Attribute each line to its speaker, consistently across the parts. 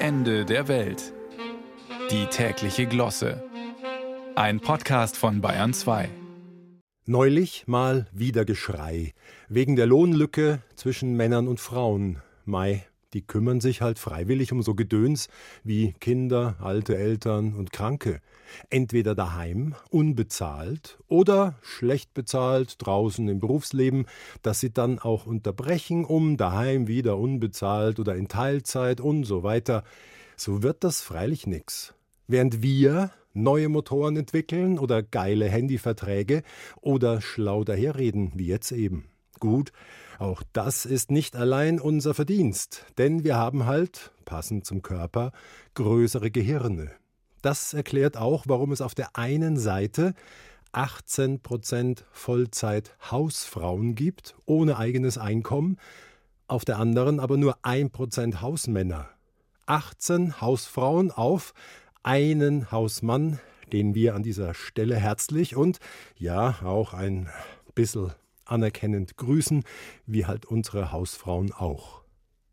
Speaker 1: Ende der Welt. Die tägliche Glosse. Ein Podcast von Bayern 2.
Speaker 2: Neulich mal wieder Geschrei. Wegen der Lohnlücke zwischen Männern und Frauen. Mai, die kümmern sich halt freiwillig um so Gedöns wie Kinder, alte Eltern und Kranke. Entweder daheim, unbezahlt, oder schlecht bezahlt draußen im Berufsleben, das sie dann auch unterbrechen, um daheim wieder unbezahlt oder in Teilzeit und so weiter. So wird das freilich nix. Während wir neue Motoren entwickeln oder geile Handyverträge oder schlau daherreden, wie jetzt eben. Gut, auch das ist nicht allein unser Verdienst, denn wir haben halt, passend zum Körper, größere Gehirne. Das erklärt auch, warum es auf der einen Seite 18 Prozent Vollzeit-Hausfrauen gibt, ohne eigenes Einkommen, auf der anderen aber nur 1 Prozent Hausmänner. 18 Hausfrauen auf einen Hausmann, den wir an dieser Stelle herzlich und ja auch ein bisschen anerkennend grüßen, wie halt unsere Hausfrauen auch.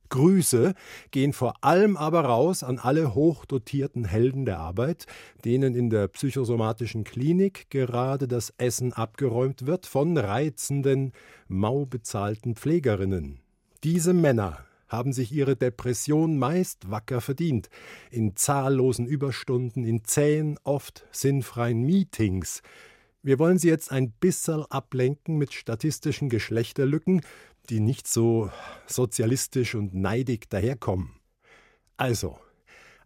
Speaker 2: Grüße gehen vor allem aber raus an alle hochdotierten Helden der Arbeit, denen in der psychosomatischen Klinik gerade das Essen abgeräumt wird von reizenden, mau bezahlten Pflegerinnen. Diese Männer haben sich ihre Depression meist wacker verdient, in zahllosen Überstunden, in zähen, oft sinnfreien Meetings, wir wollen Sie jetzt ein bisschen ablenken mit statistischen Geschlechterlücken, die nicht so sozialistisch und neidig daherkommen. Also,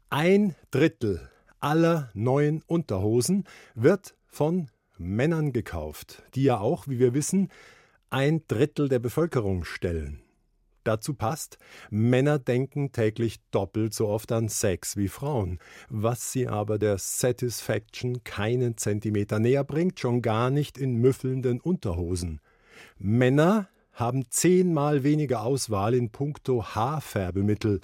Speaker 2: ein Drittel aller neuen Unterhosen wird von Männern gekauft, die ja auch, wie wir wissen, ein Drittel der Bevölkerung stellen. Dazu passt, Männer denken täglich doppelt so oft an Sex wie Frauen, was sie aber der Satisfaction keinen Zentimeter näher bringt, schon gar nicht in müffelnden Unterhosen. Männer haben zehnmal weniger Auswahl in puncto Haarfärbemittel.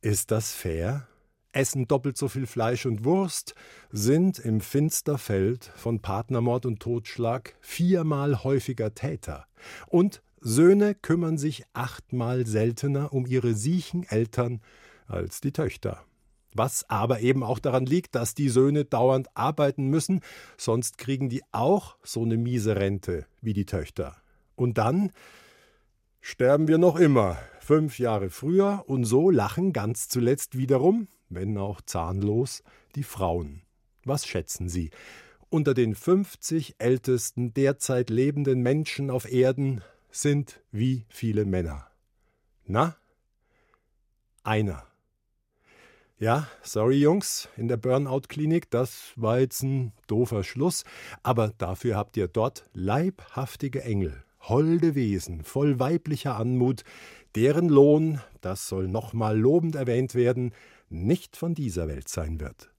Speaker 2: Ist das fair? Essen doppelt so viel Fleisch und Wurst, sind im Finsterfeld von Partnermord und Totschlag viermal häufiger Täter und Söhne kümmern sich achtmal seltener um ihre siechen Eltern als die Töchter. Was aber eben auch daran liegt, dass die Söhne dauernd arbeiten müssen, sonst kriegen die auch so eine miese Rente wie die Töchter. Und dann sterben wir noch immer, fünf Jahre früher, und so lachen ganz zuletzt wiederum, wenn auch zahnlos, die Frauen. Was schätzen Sie? Unter den 50 ältesten derzeit lebenden Menschen auf Erden sind wie viele Männer. Na? Einer. Ja, sorry Jungs, in der Burnout-Klinik, das war jetzt ein doofer Schluss, aber dafür habt ihr dort leibhaftige Engel, holde Wesen, voll weiblicher Anmut, deren Lohn, das soll nochmal lobend erwähnt werden, nicht von dieser Welt sein wird.